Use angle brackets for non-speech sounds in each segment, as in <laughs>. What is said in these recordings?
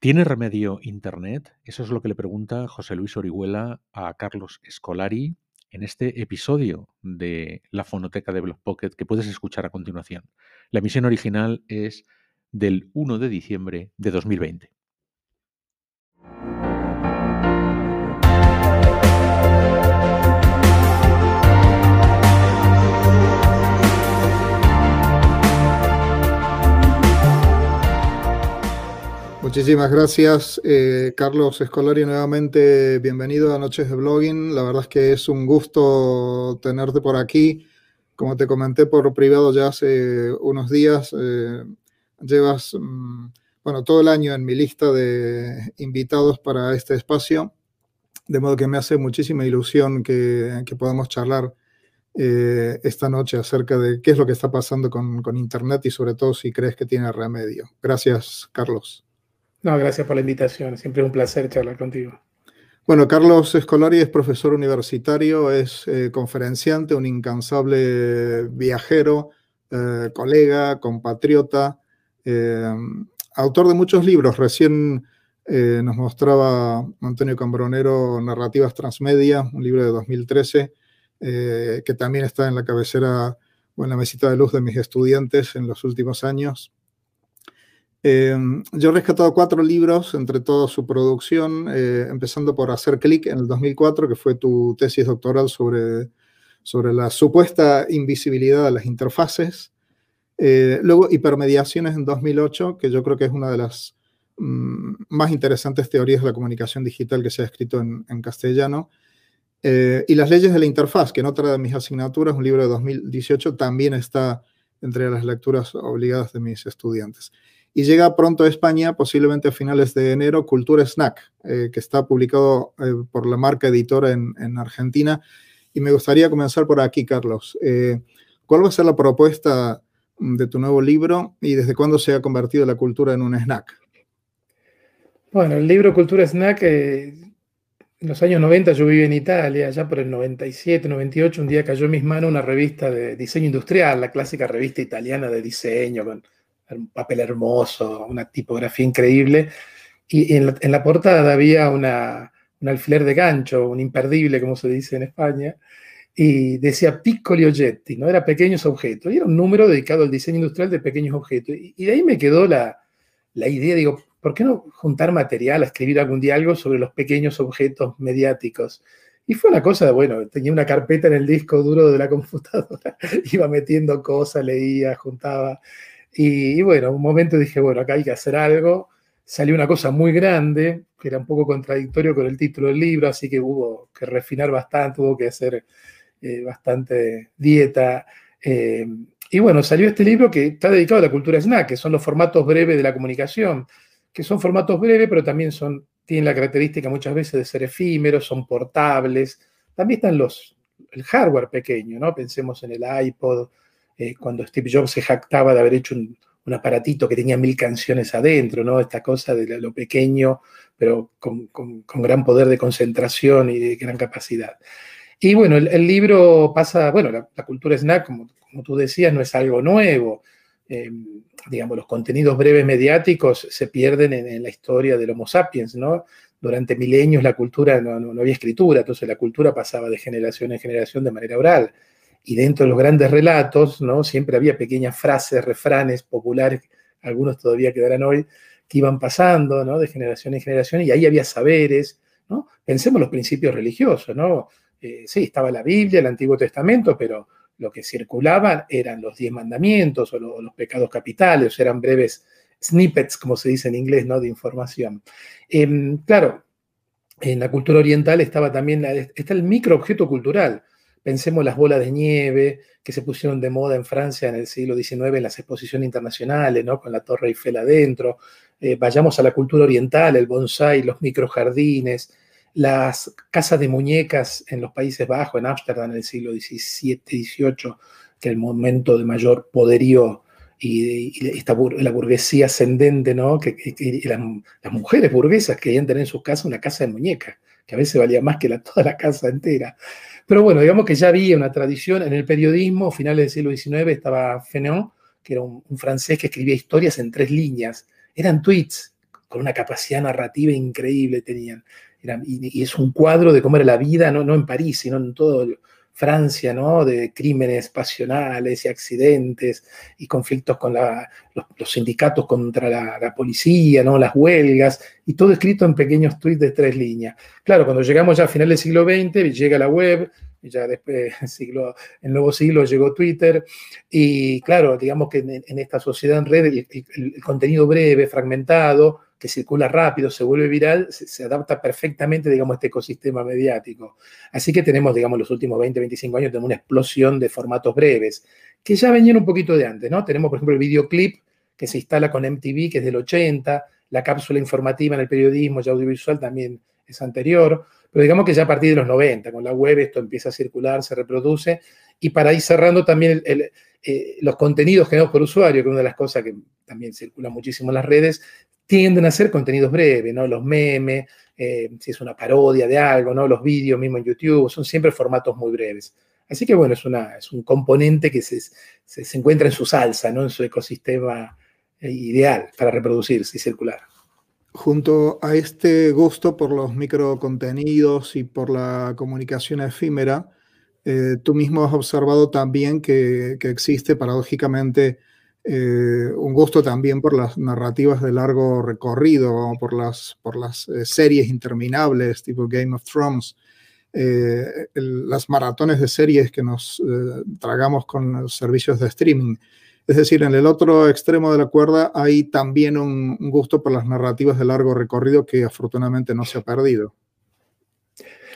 ¿Tiene remedio Internet? Eso es lo que le pregunta José Luis Orihuela a Carlos Escolari en este episodio de la fonoteca de Blog Pocket que puedes escuchar a continuación. La emisión original es del 1 de diciembre de 2020. Muchísimas gracias, eh, Carlos Escolari, nuevamente bienvenido a Noches de Blogging. La verdad es que es un gusto tenerte por aquí. Como te comenté por privado ya hace unos días, eh, llevas, mm, bueno, todo el año en mi lista de invitados para este espacio, de modo que me hace muchísima ilusión que, podamos charlar eh, esta noche acerca de qué es lo que está pasando con, con Internet y sobre todo si crees que tiene remedio. Gracias, Carlos. No, gracias por la invitación. Siempre es un placer charlar contigo. Bueno, Carlos Escolari es profesor universitario, es eh, conferenciante, un incansable viajero, eh, colega, compatriota, eh, autor de muchos libros. Recién nos mostraba Antonio Cambronero Narrativas Transmedia, un libro de 2013, que también está en la cabecera o en la mesita de luz de mis estudiantes en los últimos años. Em, yo he rescatado cuatro libros entre toda su producción, eh, empezando por Hacer Clic en el 2004, que fue tu tesis doctoral sobre, sobre la supuesta invisibilidad de las interfaces. Eh, luego, Hipermediaciones en 2008, que yo creo que es una de las mm, más interesantes teorías de la comunicación digital que se ha escrito en, en castellano. Eh, y Las leyes de la interfaz, que en otra de mis asignaturas, un libro de 2018, también está entre las lecturas obligadas de mis estudiantes y llega pronto a España, posiblemente a finales de enero, Cultura Snack, eh, que está publicado eh, por la marca editora en, Argentina. Y me gustaría comenzar por aquí, Carlos. Eh, ¿Cuál va a ser la propuesta de tu nuevo libro y desde cuándo se ha convertido la cultura en un snack? Bueno, el libro Cultura Snack, en los años 90 yo viví en Italia, ya por el 97, 98, un día cayó en mis manos una revista de diseño industrial, la clásica revista italiana de diseño, un papel hermoso, una tipografía increíble. Y en la, portada había una, un alfiler de gancho, un imperdible, como se dice en España, y decía piccoli oggetti, ¿no? Era pequeños objetos. Y era un número dedicado al diseño industrial de pequeños objetos. Y, de ahí me quedó la, la, idea, digo, ¿por qué no juntar material, escribir algún día algo sobre los pequeños objetos mediáticos? Y fue una cosa, bueno, tenía una carpeta en el disco duro de la computadora, <laughs> iba metiendo cosas, leía, juntaba. Y, bueno, un momento dije, bueno, acá hay que hacer algo. Salió una cosa muy grande, que era un poco contradictorio con el título del libro, así que hubo que refinar bastante, hubo que hacer eh, bastante dieta. Eh, y bueno, salió este libro que está dedicado a la cultura snack, que son los formatos breves de la comunicación, que son formatos breves, pero también son, tienen la característica muchas veces de ser efímeros, son portables. También están los, el hardware pequeño, ¿no? Pensemos en el iPod, eh, cuando Steve Jobs se jactaba de haber hecho un, aparatito que tenía mil canciones adentro, ¿no? Esta cosa de lo pequeño, pero con, gran poder de concentración y de gran capacidad. Y bueno, el, libro pasa, bueno, la, cultura snack, como, como, tú decías, no es algo nuevo. Eh, digamos, los contenidos breves mediáticos se pierden en, la historia del Homo sapiens, ¿no? Durante milenios la cultura no, no, había escritura, entonces la cultura pasaba de generación en generación de manera oral y dentro de los grandes relatos, ¿no? Siempre había pequeñas frases, refranes populares, algunos todavía quedarán hoy, que iban pasando, ¿no? De generación en generación, y ahí había saberes, ¿no? Pensemos los principios religiosos, ¿no? Eh, sí, estaba la Biblia, el Antiguo Testamento, pero lo que circulaban eran los diez mandamientos o, los pecados capitales, eran breves snippets, como se dice en inglés, ¿no? De información. Em, claro, en la cultura oriental estaba también, está el microobjeto cultural, Pensemos las bolas de nieve que se pusieron de moda en Francia en el siglo XIX en las exposiciones internacionales, ¿no? con la Torre Eiffel adentro. Eh, vayamos a la cultura oriental, el bonsai, los microjardines, las casas de muñecas en los Países Bajos, en Ámsterdam en el siglo XVII, XVIII, que el momento de mayor poderío y, esta, la burguesía ascendente, ¿no? que, las, mujeres burguesas querían tener en su casa una casa de muñecas, que a veces valía más que toda la casa entera. Pero bueno, digamos que ya había una tradición en el periodismo, finales del siglo XIX estaba Fénon, que era un, francés que escribía historias en tres líneas. Eran tweets con una capacidad narrativa increíble tenían. y, es un cuadro de cómo era la vida, no, no en París, sino en todo Francia, ¿no? De crímenes pasionales y accidentes y conflictos con los, sindicatos contra la, policía, ¿no? Las huelgas, y todo escrito en pequeños tweets de tres líneas. Claro, cuando llegamos ya a final del siglo XX, llega la web, ya después <laughs> siglo, el nuevo siglo llegó Twitter, y claro, digamos que en, esta sociedad en red el contenido breve, fragmentado, que circula rápido, se vuelve viral, se, adapta perfectamente, digamos, a este ecosistema mediático. Así que tenemos, digamos, los últimos 20, 25 años, tenemos una explosión de formatos breves, que ya venían un poquito de antes, ¿no? Tenemos, por ejemplo, el videoclip que se instala con MTV, que es del 80, la cápsula informativa en el periodismo y audiovisual también es anterior, pero digamos que ya a partir de los 90, con la web esto empieza a circular, se reproduce, y para ir cerrando también eh, los contenidos generados por usuario, que es una de las cosas que también circula muchísimo en las redes, tienden a ser contenidos breves, ¿no? Los memes, eh, si es una parodia de algo, ¿no? Los vídeos mismo en YouTube, son siempre formatos muy breves. Así que bueno, es, una, un componente que se, encuentra en su salsa, ¿no? En su ecosistema eh, ideal para reproducirse y circular. Junto a este gusto por los microcontenidos y por la comunicación efímera, eh, tú mismo has observado también que existe paradójicamente eh, un gusto también por las narrativas de largo recorrido, por las, por las eh, series interminables tipo Game of Thrones, eh, las maratones de series que nos tragamos con los servicios de streaming. Es decir, en el otro extremo de la cuerda hay también un gusto por las narrativas de largo recorrido que afortunadamente no se ha perdido.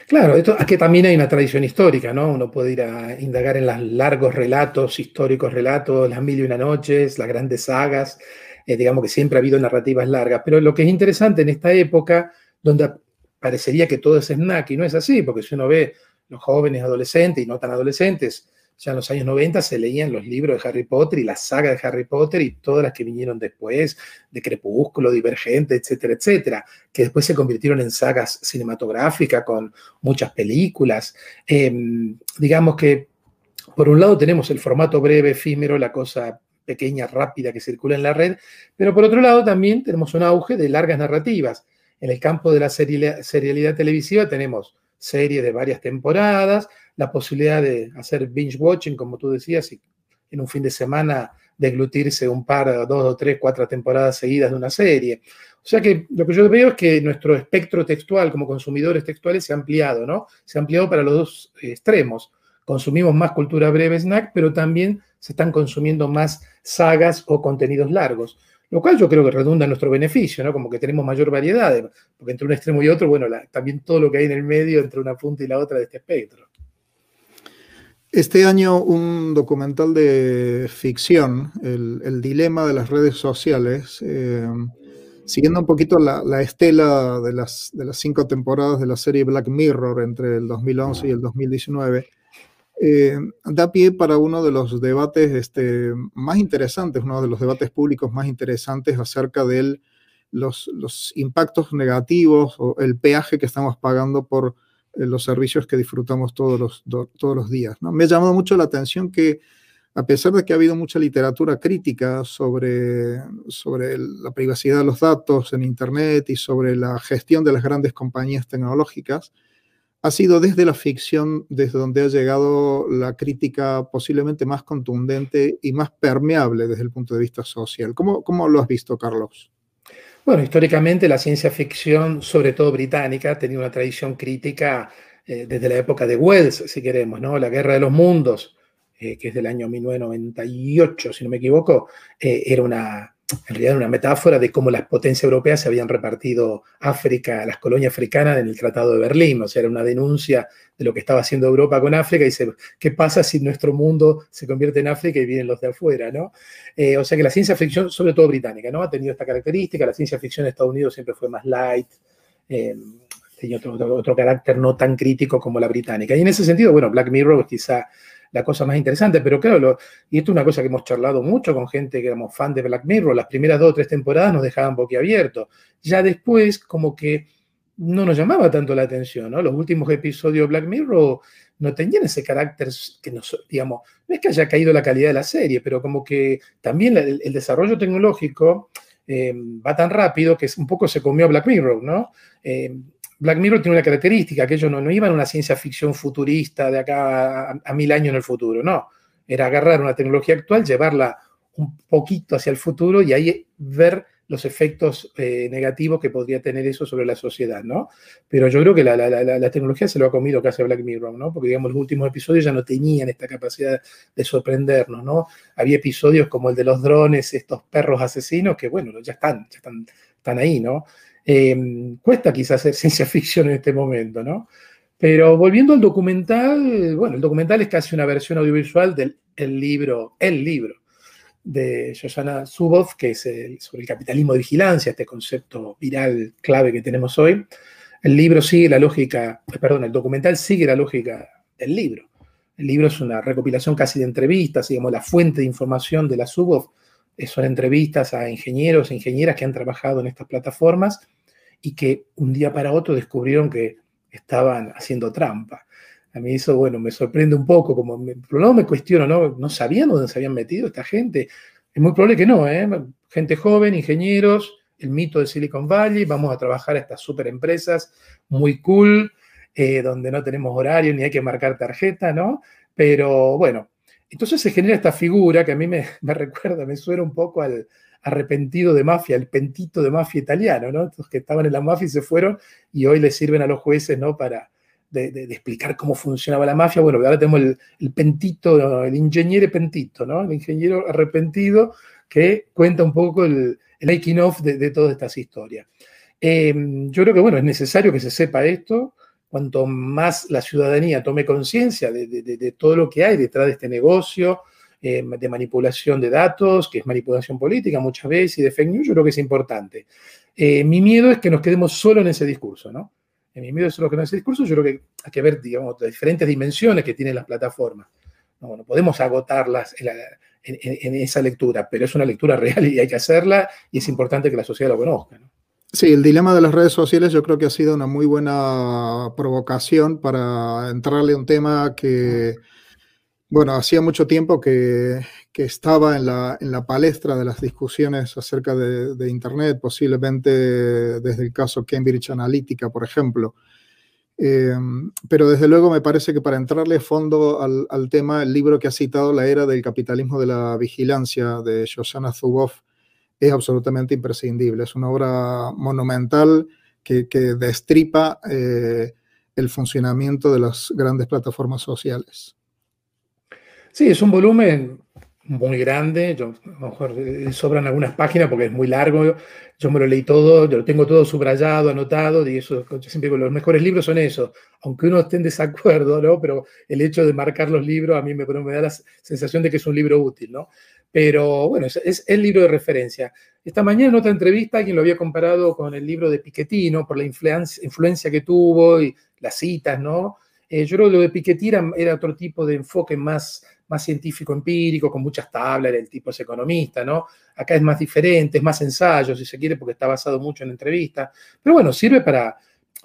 Claro, esto, aquí también hay una tradición histórica, ¿no? Uno puede ir a indagar en los largos relatos, históricos relatos, las mil y una noches, las grandes sagas, eh, digamos que siempre ha habido narrativas largas, pero lo que es interesante en esta época, donde parecería que todo es snack, y no es así, porque si uno ve los jóvenes adolescentes y no tan adolescentes, ya en los años 90 se leían los libros de Harry Potter y la saga de Harry Potter y todas las que vinieron después, de Crepúsculo, Divergente, etcétera, etcétera, que después se convirtieron en sagas cinematográficas con muchas películas. Em, digamos que, por un lado, tenemos el formato breve, efímero, la cosa pequeña, rápida que circula en la red, pero por otro lado también tenemos un auge de largas narrativas. En el campo de la serialidad televisiva tenemos series de varias temporadas, la posibilidad de hacer binge watching, como tú decías, y en un fin de semana deglutirse un par, dos o tres, cuatro temporadas seguidas de una serie. O sea que lo que yo veo es que nuestro espectro textual como consumidores textuales se ha ampliado, ¿no? Se ha ampliado para los dos extremos. Consumimos más cultura breve snack, pero también se están consumiendo más sagas o contenidos largos. Lo cual yo creo que redunda en nuestro beneficio, ¿no? Como que tenemos mayor variedad, porque entre un extremo y otro, bueno, también todo lo que hay en el medio, entre una punta y la otra de este espectro. Este año un documental de ficción, El, dilema de las redes sociales, eh, siguiendo un poquito la, estela de las, cinco temporadas de la serie Black Mirror entre el 2011 y el 2019, eh, da pie para uno de los debates este, más interesantes, uno de los debates públicos más interesantes acerca de los, los impactos negativos o el peaje que estamos pagando por los servicios que disfrutamos todos los, todos los días. ¿no? Me ha llamado mucho la atención que, a pesar de que ha habido mucha literatura crítica sobre, sobre la privacidad de los datos en Internet y sobre la gestión de las grandes compañías tecnológicas, ha sido desde la ficción desde donde ha llegado la crítica posiblemente más contundente y más permeable desde el punto de vista social. ¿Cómo, cómo lo has visto, Carlos? Bueno, históricamente la ciencia ficción, sobre todo británica, tenía una tradición crítica eh, desde la época de Wells, si queremos, ¿no? La Guerra de los Mundos, eh, que es del año 1998, si no me equivoco, eh, era una, en realidad una metáfora de cómo las potencias europeas se habían repartido África, las colonias africanas en el Tratado de Berlín, o sea, era una denuncia de lo que estaba haciendo Europa con África y dice, ¿qué pasa si nuestro mundo se convierte en África y vienen los de afuera? ¿no? Eh, o sea que la ciencia ficción, sobre todo británica, ¿no? ha tenido esta característica, la ciencia ficción de Estados Unidos siempre fue más light, eh, tenía otro, otro, carácter no tan crítico como la británica. Y en ese sentido, bueno, Black Mirror quizá la cosa más interesante. Pero claro, y esto es una cosa que hemos charlado mucho con gente que éramos fan de Black Mirror, las primeras dos o tres temporadas nos dejaban boquiabiertos. Ya después, como que no nos llamaba tanto la atención, ¿no? Los últimos episodios de Black Mirror no tenían ese carácter que nos, digamos, no es que haya caído la calidad de la serie, pero como que también el, desarrollo tecnológico va tan rápido que un poco se comió Black Mirror, ¿no? Black Mirror tiene una característica, que ellos no, no iban a una ciencia ficción futurista de acá a, mil años en el futuro, no. Era agarrar una tecnología actual, llevarla un poquito hacia el futuro y ahí ver los efectos eh, negativos que podría tener eso sobre la sociedad, ¿no? Pero yo creo que la, tecnología se lo ha comido casi a Black Mirror, ¿no? Porque, digamos, los últimos episodios ya no tenían esta capacidad de sorprendernos, ¿no? Había episodios como el de los drones, estos perros asesinos, que, bueno, ya están, ya están, están ahí, ¿no? Em, cuesta quizás hacer <laughs> ciencia ficción en este momento, ¿no? Pero volviendo al documental, bueno, el documental es casi una versión audiovisual del libro, el libro de Shoshana Zuboff, que es sobre el capitalismo de vigilancia, este concepto viral clave que tenemos hoy. El libro sigue la lógica, perdón, el documental sigue la lógica del libro. El libro es una recopilación casi de entrevistas, digamos, la fuente de información de la Zuboff son entrevistas a ingenieros e ingenieras que han trabajado en estas plataformas y que un día para otro descubrieron que estaban haciendo trampa. A mí eso, bueno, me sorprende un poco, como me, no me cuestiono, ¿no? ¿No sabían dónde se habían metido esta gente? Es muy probable que no, ¿eh? Gente joven, ingenieros, el mito de Silicon Valley, vamos a trabajar a estas super empresas muy cool, eh, donde no tenemos horario ni hay que marcar tarjeta, ¿no? Pero bueno, entonces se genera esta figura que a mí me, <laughs> recuerda, me suena un poco al arrepentido de mafia, el pentito de mafia italiano, ¿no? Estos que estaban en la mafia y se fueron y hoy les sirven a los jueces, ¿no? Para de, explicar cómo funcionaba la mafia. Bueno, ahora tenemos el, pentito, el ingeniero pentito, ¿no? El ingeniero arrepentido que cuenta un poco el, el making of de, todas estas historias. Eh, yo creo que, bueno, es necesario que se sepa esto cuanto más la ciudadanía tome conciencia de, todo lo que hay detrás de este negocio eh, de manipulación de datos, que es manipulación política muchas veces, y de fake news, yo creo que es importante. Eh, mi miedo es que nos quedemos solo en ese discurso, ¿no? En mi miedo es solo que en ese discurso, yo creo que hay que ver, digamos, diferentes dimensiones que tienen las plataformas. No, no podemos agotarlas en, esa lectura, pero es una lectura real y hay que hacerla y es importante que la sociedad lo conozca. ¿no? Sí, el dilema de las redes sociales yo creo que ha sido una muy buena provocación para entrarle a un tema que, bueno, hacía mucho tiempo que, estaba en la, en la, palestra de las discusiones acerca de, Internet, posiblemente desde el caso Cambridge Analytica, por ejemplo. Eh, pero desde luego me parece que para entrarle fondo al, al, tema, el libro que ha citado, La Era del Capitalismo de la Vigilancia, de Shoshana Zuboff, es absolutamente imprescindible. Es una obra monumental que, destripa eh, el funcionamiento de las grandes plataformas sociales. Sí, es un volumen muy grande, a lo mejor eh, sobran algunas páginas porque es muy largo, yo me lo leí todo, yo lo tengo todo subrayado, anotado, y eso, yo siempre digo, los mejores libros son esos, aunque uno esté en desacuerdo, ¿no? Pero el hecho de marcar los libros a mí me, da la sensación de que es un libro útil, ¿no? Pero bueno, es, el libro de referencia. Esta mañana en otra entrevista alguien lo había comparado con el libro de Piketty. Por la influencia, influencia que tuvo y las citas, ¿no? Eh, yo creo que lo de Piketty era, otro tipo de enfoque más, más científico empírico, con muchas tablas, el tipo es economista, ¿no? Acá es más diferente, es más ensayo, si se quiere, porque está basado mucho en entrevistas. Pero bueno, sirve para,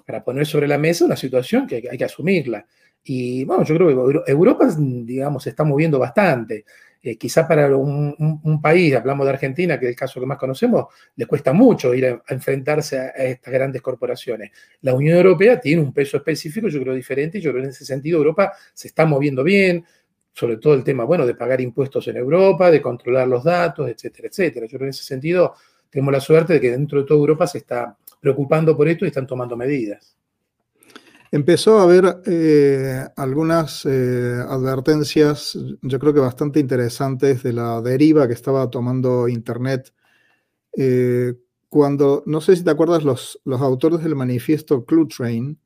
para poner sobre la mesa una situación que hay que asumirla. Y bueno, yo creo que Europa, digamos, se está moviendo bastante. Eh, quizá para un, país, hablamos de Argentina, que es el caso que más conocemos, le cuesta mucho ir a, enfrentarse a, estas grandes corporaciones. La Unión Europea tiene un peso específico, yo creo, diferente, y yo creo que en ese sentido Europa se está moviendo bien, sobre todo el tema, bueno, de pagar impuestos en Europa, de controlar los datos, etcétera, etcétera. Yo creo que en ese sentido tenemos la suerte de que dentro de toda Europa se está preocupando por esto y están tomando medidas empezó a haber eh, algunas eh, advertencias, yo creo que bastante interesantes, de la deriva que estaba tomando Internet. Eh, cuando, no sé si te acuerdas, los, los autores del manifiesto Clue Train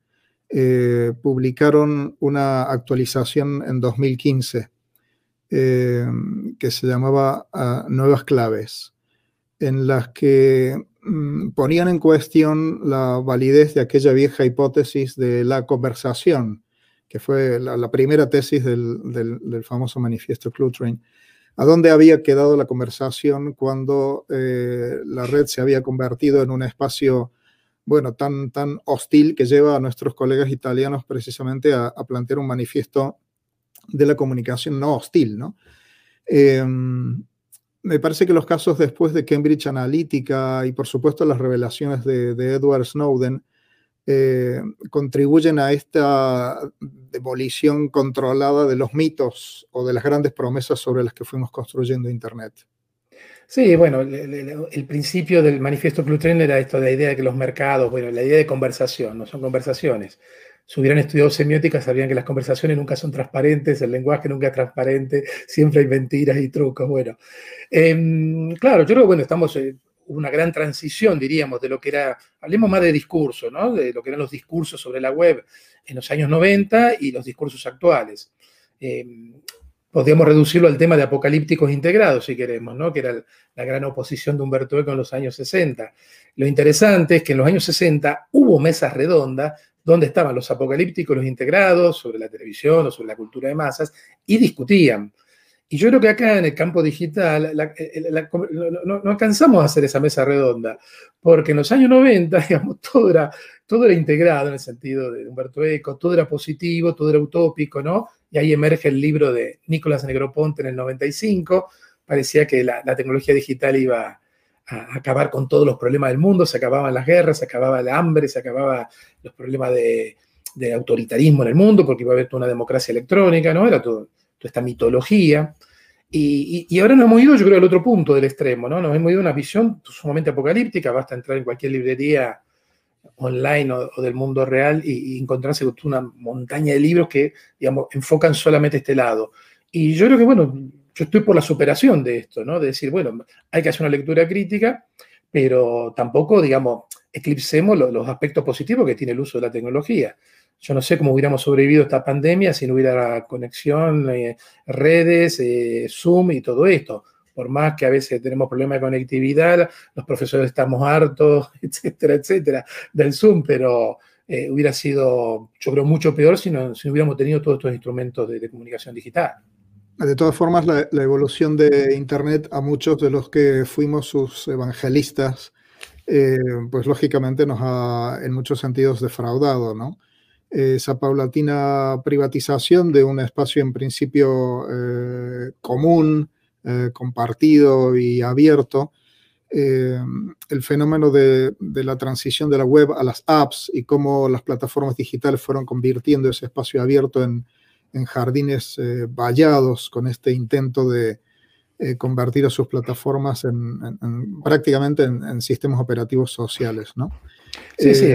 publicaron una actualización en 2015 que se llamaba ah, Nuevas Claves, en las que Mm, ponían en cuestión la validez de aquella vieja hipótesis de la conversación, que fue la, primera tesis del, famoso manifiesto Clutrain. ¿A dónde había quedado la conversación cuando eh, la red se había convertido en un espacio, bueno, tan, tan hostil que lleva a nuestros colegas italianos precisamente a, plantear un manifiesto de la comunicación no hostil, ¿no? Em, me parece que los casos después de Cambridge Analytica y por supuesto las revelaciones de, Edward Snowden eh, contribuyen a esta demolición controlada de los mitos o de las grandes promesas sobre las que fuimos construyendo Internet. Sí, bueno, el, principio del manifiesto Clutren era esto de la idea de que los mercados, bueno, la idea de conversación, no son conversaciones si hubieran estudiado semiótica, sabrían que las conversaciones nunca son transparentes, el lenguaje nunca es transparente, siempre hay mentiras y trucos. Bueno, em, claro, yo creo que bueno, estamos en una gran transición, diríamos, de lo que era, hablemos más de discurso, ¿no? De lo que eran los discursos sobre la web en los años 90 y los discursos actuales. Em, podríamos reducirlo al tema de apocalípticos integrados, si queremos, ¿no? que era la gran oposición de Humberto Eco en los años 60. Lo interesante es que en los años 60 hubo mesas redondas donde estaban los apocalípticos, los integrados, sobre la televisión o sobre la cultura de masas, y discutían. Y yo creo que acá en el campo digital no, alcanzamos a hacer esa mesa redonda, porque en los años 90, <laughs> digamos, todo era, todo era integrado en el sentido de Humberto Eco, todo era positivo, todo era utópico, ¿no? Y ahí emerge el libro de Nicolás Negroponte en el 95, parecía que la, tecnología digital iba, a acabar con todos los problemas del mundo, se acababan las guerras, se acababa el hambre, se acababan los problemas de, autoritarismo en el mundo, porque iba a haber toda una democracia electrónica, ¿no? Era toda esta mitología. Y, ahora nos hemos ido, yo creo, al otro punto del extremo, ¿no? Nos hemos ido a una visión sumamente apocalíptica, basta entrar en cualquier librería online o, del mundo real y, encontrarse con una montaña de libros que, digamos, enfocan solamente este lado. Y yo creo que, bueno, yo estoy por la superación de esto, ¿no? De decir, bueno, hay que hacer una lectura crítica, pero tampoco, digamos, eclipsemos los aspectos positivos que tiene el uso de la tecnología. Yo no sé cómo hubiéramos sobrevivido esta pandemia si no hubiera conexión, eh, redes, eh, Zoom y todo esto. Por más que a veces tenemos problemas de conectividad, los profesores estamos hartos, <laughs> etcétera, etcétera, del Zoom, pero eh, hubiera sido, yo creo, mucho peor si no, si hubiéramos tenido todos estos instrumentos de comunicación digital. De todas formas, la, evolución de Internet a muchos de los que fuimos sus evangelistas, eh, pues lógicamente nos ha en muchos sentidos defraudado, ¿no? Esa paulatina privatización de un espacio en principio eh, común, eh, compartido y abierto, el fenómeno de, de, la transición de la web a las apps y cómo las plataformas digitales fueron convirtiendo ese espacio abierto en, en jardines eh, vallados con este intento de eh, convertir a sus plataformas en, prácticamente en, sistemas operativos sociales, ¿no? Sí, sí.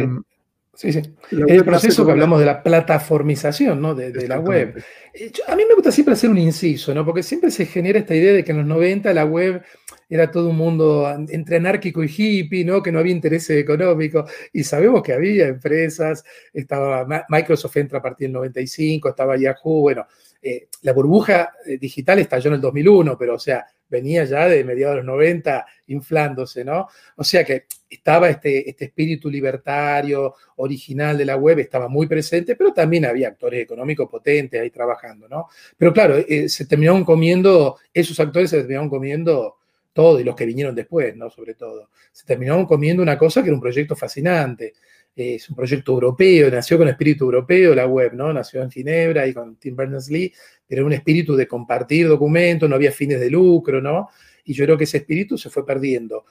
Sí, sí. El proceso que hablamos de la plataformización ¿no? de, de la web. Eh, a mí me gusta siempre hacer un inciso, ¿no? porque siempre se genera esta idea de que en los 90 la web era todo un mundo entre anárquico y hippie, ¿no? que no había interés económico, y sabemos que había empresas, estaba Microsoft entra a partir del 95, estaba Yahoo, bueno, eh, la burbuja eh, digital estalló en el 2001, pero o sea, venía ya de mediados de los 90 inflándose, ¿no? O sea que estaba este, este espíritu libertario, original de la web, estaba muy presente, pero también había actores económicos potentes ahí trabajando, ¿no? Pero claro, eh, se terminaron comiendo, esos actores se terminaron comiendo todo, y los que vinieron después, ¿no? Sobre todo. Se terminaron comiendo una cosa que era un proyecto fascinante. Es un proyecto europeo, nació con espíritu europeo la web, ¿no? Nació en Ginebra y con Tim Berners-Lee, pero un espíritu de compartir documentos, no había fines de lucro, ¿no? Y yo creo que ese espíritu se fue perdiendo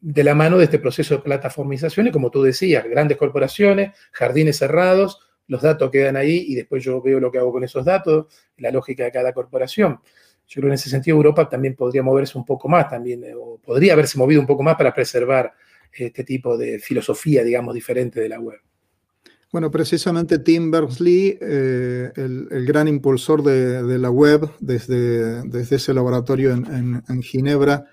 de la mano de este proceso de plataformización y como tú decías, grandes corporaciones, jardines cerrados, los datos quedan ahí y después yo veo lo que hago con esos datos, la lógica de cada corporación. Yo creo que en ese sentido Europa también podría moverse un poco más, también, eh, o podría haberse movido un poco más para preservar este tipo de filosofía, digamos, diferente de la web. Bueno, precisamente Tim Berners-Lee, eh, el, gran impulsor de, la web desde, desde, ese laboratorio en, Ginebra,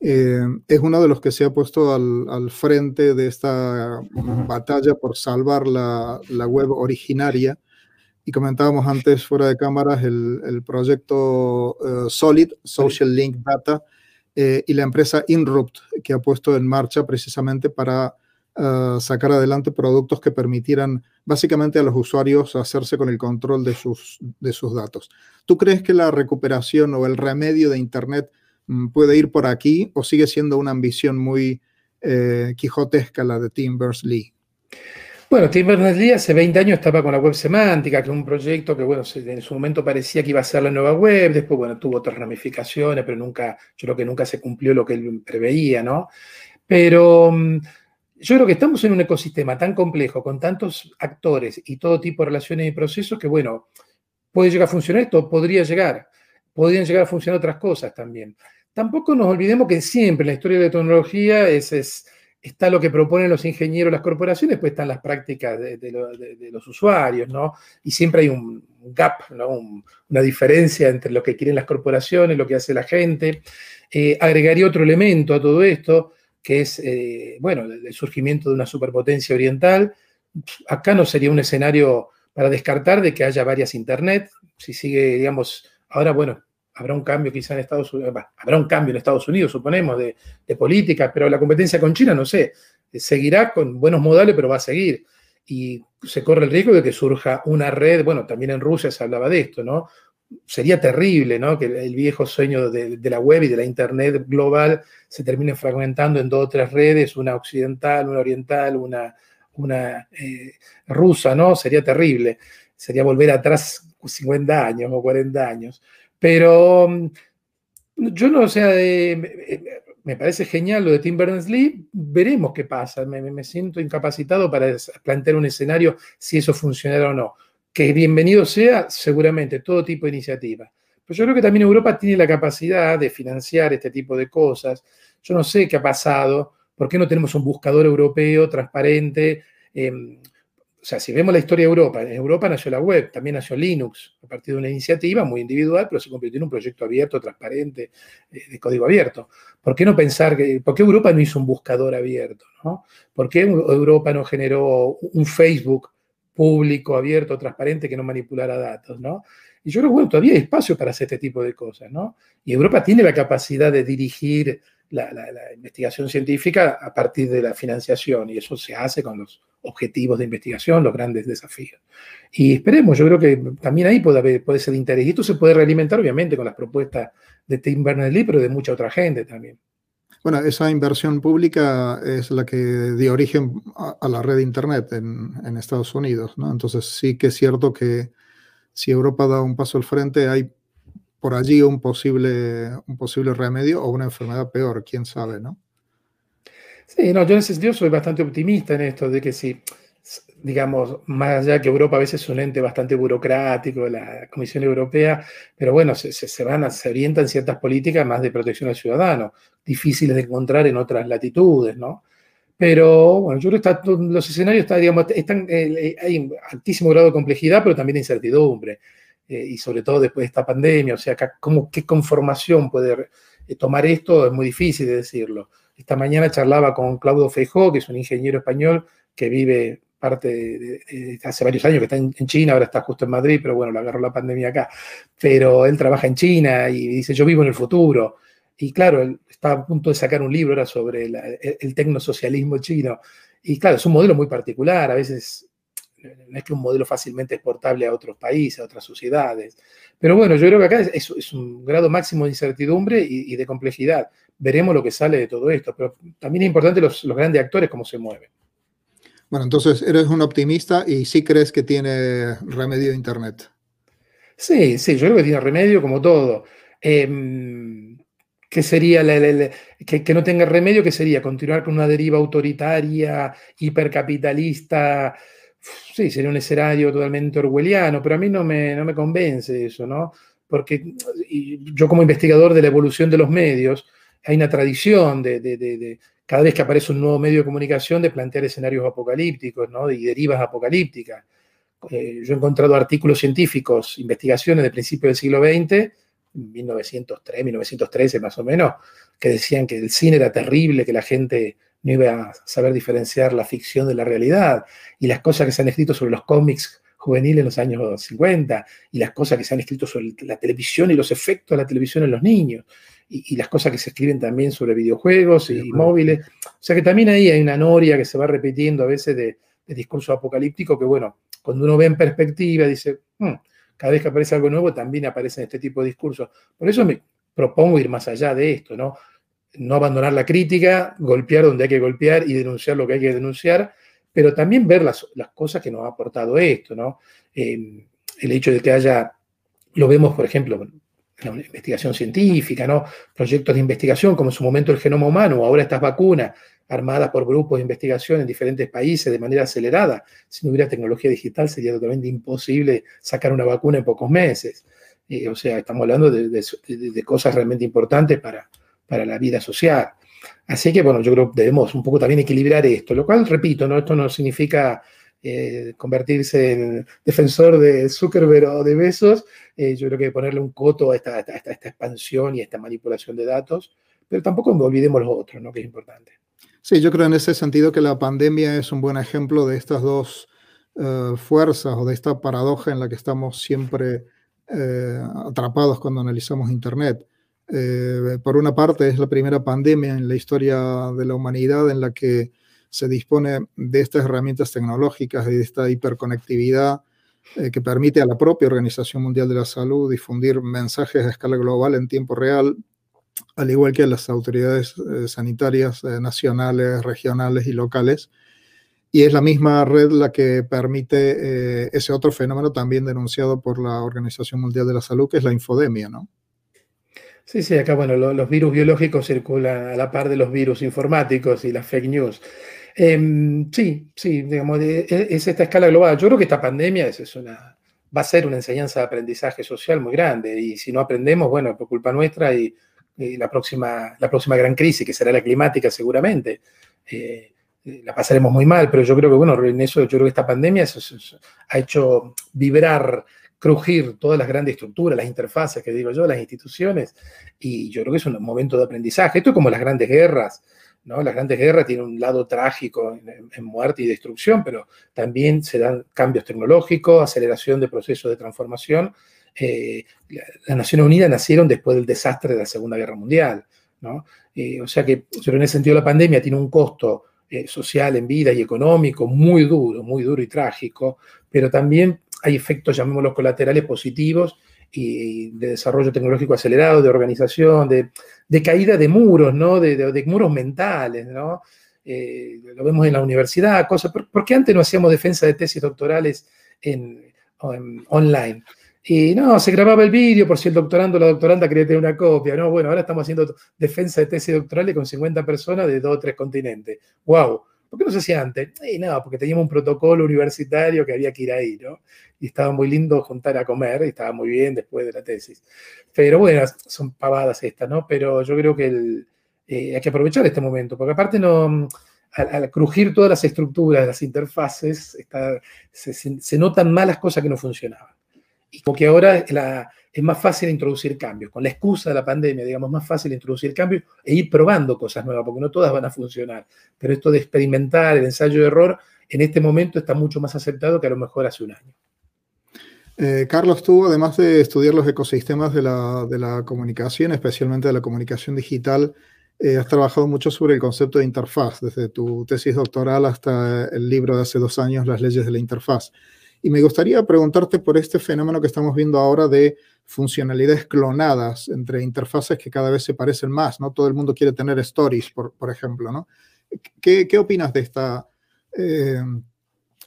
eh, es uno de los que se ha puesto al, frente de esta batalla por salvar la, la web originaria y comentábamos antes fuera de cámaras el, proyecto eh, Solid, Social Link Data, eh, y la empresa Inrupt, que ha puesto en marcha precisamente para eh, sacar adelante productos que permitieran básicamente a los usuarios hacerse con el control de sus, de sus datos. ¿Tú crees que la recuperación o el remedio de Internet mm, puede ir por aquí o sigue siendo una ambición muy quijotesca la de Tim Berners-Lee? Bueno, Tim Berners-Lee hace 20 años estaba con la web semántica, que es un proyecto que, bueno, en su momento parecía que iba a ser la nueva web, después, bueno, tuvo otras ramificaciones, pero nunca, yo creo que nunca se cumplió lo que él preveía, ¿no? Pero mm, yo creo que estamos en un ecosistema tan complejo, con tantos actores y todo tipo de relaciones y procesos, que, bueno, puede llegar a funcionar esto, podría llegar, podrían llegar a funcionar otras cosas también. Tampoco nos olvidemos que siempre en la historia de la tecnología es, es está lo que proponen los ingenieros, las corporaciones, pues están las prácticas de, los usuarios, ¿no? Y siempre hay un gap, ¿no? una diferencia entre lo que quieren las corporaciones, lo que hace la gente. Eh, agregaría otro elemento a todo esto, que es, eh, bueno, el surgimiento de una superpotencia oriental. Acá no sería un escenario para descartar de que haya varias Internet. Si sigue, digamos, ahora, bueno, habrá un cambio quizá en Estados Unidos, habrá un cambio en Estados Unidos, suponemos, de, política, pero la competencia con China, no sé, seguirá con buenos modales, pero va a seguir. Y se corre el riesgo de que surja una red, bueno, también en Rusia se hablaba de esto, ¿no? Sería terrible, ¿no? Que el viejo sueño de, la web y de la Internet global se termine fragmentando en dos o tres redes, una occidental, una oriental, una, una eh, rusa, ¿no? Sería terrible. Sería volver atrás 50 años o 40 años. Pero mm, yo no, o sea, me parece genial lo de Tim Berners-Lee, veremos qué pasa, me, siento incapacitado para plantear un escenario si eso funcionará o no. Que bienvenido sea, seguramente, todo tipo de iniciativa. Pero yo creo que también Europa tiene la capacidad de financiar este tipo de cosas. Yo no sé qué ha pasado, ¿por qué no tenemos un buscador europeo transparente? Em, o sea, si vemos la historia de Europa, en Europa nació la web, también nació Linux, a partir de una iniciativa muy individual, pero se convirtió en un proyecto abierto, transparente, eh, de código abierto. ¿Por qué no pensar que, por qué Europa no hizo un buscador abierto? ¿no? ¿Por qué Europa no generó un Facebook público, abierto, transparente, que no manipulara datos? ¿no? Y yo creo que bueno, todavía hay espacio para hacer este tipo de cosas, ¿no? Y Europa tiene la capacidad de dirigir la, la investigación científica a partir de la financiación, y eso se hace con los objetivos de investigación, los grandes desafíos. Y esperemos, yo creo que también ahí puede, haber, puede ser interés. Y esto se puede realimentar, obviamente, con las propuestas de Tim Berners-Lee, pero de mucha otra gente también. Bueno, esa inversión pública es la que dio origen a, la red de Internet en, en, Estados Unidos, ¿no? Entonces sí que es cierto que si Europa da un paso al frente, hay por allí un posible, un posible remedio o una enfermedad peor, quién sabe, ¿no? Sí, no, yo en ese sentido soy bastante optimista en esto, de que si, digamos, más allá que Europa a veces es un ente bastante burocrático, la Comisión Europea, pero bueno, se, se, van, se orientan ciertas políticas más de protección al ciudadano, difíciles de encontrar en otras latitudes, ¿no? Pero bueno, yo creo que los escenarios están, digamos, están, eh, hay un altísimo grado de complejidad, pero también de incertidumbre. Eh, y sobre todo después de esta pandemia, o sea, ¿cómo, ¿qué conformación puede eh, tomar esto? Es muy difícil de decirlo. Esta mañana charlaba con Claudio Feijó, que es un ingeniero español que vive parte de, hace varios años que está en, China, ahora está justo en Madrid, pero bueno, lo agarró la pandemia acá. Pero él trabaja en China y dice, yo vivo en el futuro. Y claro, él está a punto de sacar un libro ahora sobre el, el tecnosocialismo chino. Y claro, es un modelo muy particular, a veces no es que un modelo fácilmente exportable a otros países, a otras sociedades. Pero bueno, yo creo que acá es, un grado máximo de incertidumbre y, de complejidad. Veremos lo que sale de todo esto, pero también es importante los, grandes actores, cómo se mueven. Bueno, entonces eres un optimista y sí crees que tiene remedio Internet. Sí, sí, yo creo que tiene remedio como todo. Eh, ¿Qué sería que, que, no tenga remedio? ¿Qué sería? Continuar con una deriva autoritaria, hipercapitalista, sí, sería un escenario totalmente orwelliano, pero a mí no me, no me convence eso, ¿no? Porque yo como investigador de la evolución de los medios, hay una tradición de, cada vez que aparece un nuevo medio de comunicación de plantear escenarios apocalípticos, ¿no? Y derivas apocalípticas. Eh, yo he encontrado artículos científicos, investigaciones de principios del siglo XX, 1903, 1913 más o menos, que decían que el cine era terrible, que la gente no iba a saber diferenciar la ficción de la realidad, y las cosas que se han escrito sobre los cómics juveniles en los años 50, y las cosas que se han escrito sobre la televisión y los efectos de la televisión en los niños, y, las cosas que se escriben también sobre videojuegos y, móviles. O sea que también ahí hay una noria que se va repitiendo a veces de, discurso apocalíptico que, bueno, cuando uno ve en perspectiva, dice, hmm, cada vez que aparece algo nuevo también aparecen este tipo de discursos. Por eso me propongo ir más allá de esto, ¿no? No abandonar la crítica, golpear donde hay que golpear y denunciar lo que hay que denunciar, pero también ver las, cosas que nos ha aportado esto, ¿no? el hecho de que haya, lo vemos, por ejemplo, en la investigación científica, ¿no? Proyectos de investigación, como en su momento el genoma humano, ahora estas vacunas armadas por grupos de investigación en diferentes países de manera acelerada. Si no hubiera tecnología digital sería totalmente imposible sacar una vacuna en pocos meses. o sea, estamos hablando de, cosas realmente importantes para, para la vida social. Así que, bueno, yo creo que debemos un poco también equilibrar esto, lo cual, repito, ¿no? esto no significa eh, convertirse en defensor de Zuckerberg o de Besos, eh, yo creo que ponerle un coto a esta, esta, expansión y a esta manipulación de datos, pero tampoco olvidemos los otros, ¿no? que es importante. Sí, yo creo en ese sentido que la pandemia es un buen ejemplo de estas dos eh, fuerzas o de esta paradoja en la que estamos siempre atrapados cuando analizamos Internet. Eh, por una parte, es la primera pandemia en la historia de la humanidad en la que se dispone de estas herramientas tecnológicas de esta hiperconectividad eh, que permite a la propia Organización Mundial de la Salud difundir mensajes a escala global en tiempo real, al igual que a las autoridades eh, sanitarias nacionales, regionales y locales. Y es la misma red la que permite ese otro fenómeno también denunciado por la Organización Mundial de la Salud, que es la infodemia, ¿no? Sí, sí, acá, bueno, los virus biológicos circulan a la par de los virus informáticos y las fake news. Em, sí, sí, digamos, e, es esta escala global. Yo creo que esta pandemia es, una, va a ser una enseñanza de aprendizaje social muy grande y si no aprendemos, bueno, por culpa nuestra y, la, próxima, la próxima gran crisis, que será la climática seguramente, eh, la pasaremos muy mal, pero yo creo que, bueno, en eso yo creo que esta pandemia ha hecho vibrar crujir todas las grandes estructuras, las interfaces que digo yo, las instituciones, y yo creo que es un momento de aprendizaje. Esto es como las grandes guerras, ¿no? Las grandes guerras tienen un lado trágico en, muerte y destrucción, pero también se dan cambios tecnológicos, aceleración de procesos de transformación. Eh, las Naciones Unidas nacieron después del desastre de la Segunda Guerra Mundial, ¿no? Eh, o sea que, en ese sentido la pandemia tiene un costo eh, social en vida y económico muy duro, muy duro y trágico, pero también hay efectos, llamémoslos colaterales positivos y de desarrollo tecnológico acelerado, de organización, de, caída de muros, ¿no? De, muros mentales, ¿no? Eh, lo vemos en la universidad, cosas. ¿Por, qué antes no hacíamos defensa de tesis doctorales en, online? Y no, se grababa el vídeo por si el doctorando o la doctoranda quería tener una copia. No, bueno, ahora estamos haciendo defensa de tesis doctorales con 50 personas de dos o tres continentes. ¡Wow! ¿Por qué no se hacía antes? Y no, porque teníamos un protocolo universitario que había que ir ahí, ¿no? Y estaba muy lindo juntar a comer, y estaba muy bien después de la tesis. Pero bueno, son pavadas estas, ¿no? Pero yo creo que eh, hay que aprovechar este momento, porque aparte no, al, crujir todas las estructuras, las interfaces, se, se, notan malas cosas que no funcionaban. Y como ahora es más fácil introducir cambios. Con la excusa de la pandemia, digamos, más fácil introducir cambios e ir probando cosas nuevas, porque no todas van a funcionar. Pero esto de experimentar, el ensayo de error, en este momento está mucho más aceptado que a lo mejor hace un año. Eh, Carlos, tú, además de estudiar los ecosistemas de la, comunicación, especialmente de la comunicación digital, eh, has trabajado mucho sobre el concepto de interfaz, desde tu tesis doctoral hasta el libro de hace dos años, Las leyes de la interfaz. Y me gustaría preguntarte por este fenómeno que estamos viendo ahora de funcionalidades clonadas entre interfaces que cada vez se parecen más, ¿no? Todo el mundo quiere tener stories, por, por ejemplo, ¿no? ¿Qué, ¿Qué, opinas de esta eh,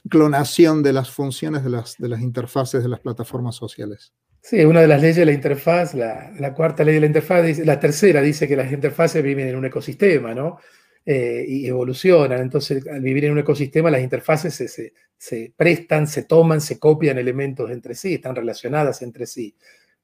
clonación de las funciones de las, de las interfaces de las plataformas sociales? Sí, una de las leyes de la interfaz, la, la cuarta ley de la interfaz, la tercera dice que las interfaces viven en un ecosistema, ¿no? Eh, y evolucionan. Entonces, al vivir en un ecosistema, las interfaces se, se, prestan, se toman, se copian elementos entre sí, están relacionadas entre sí.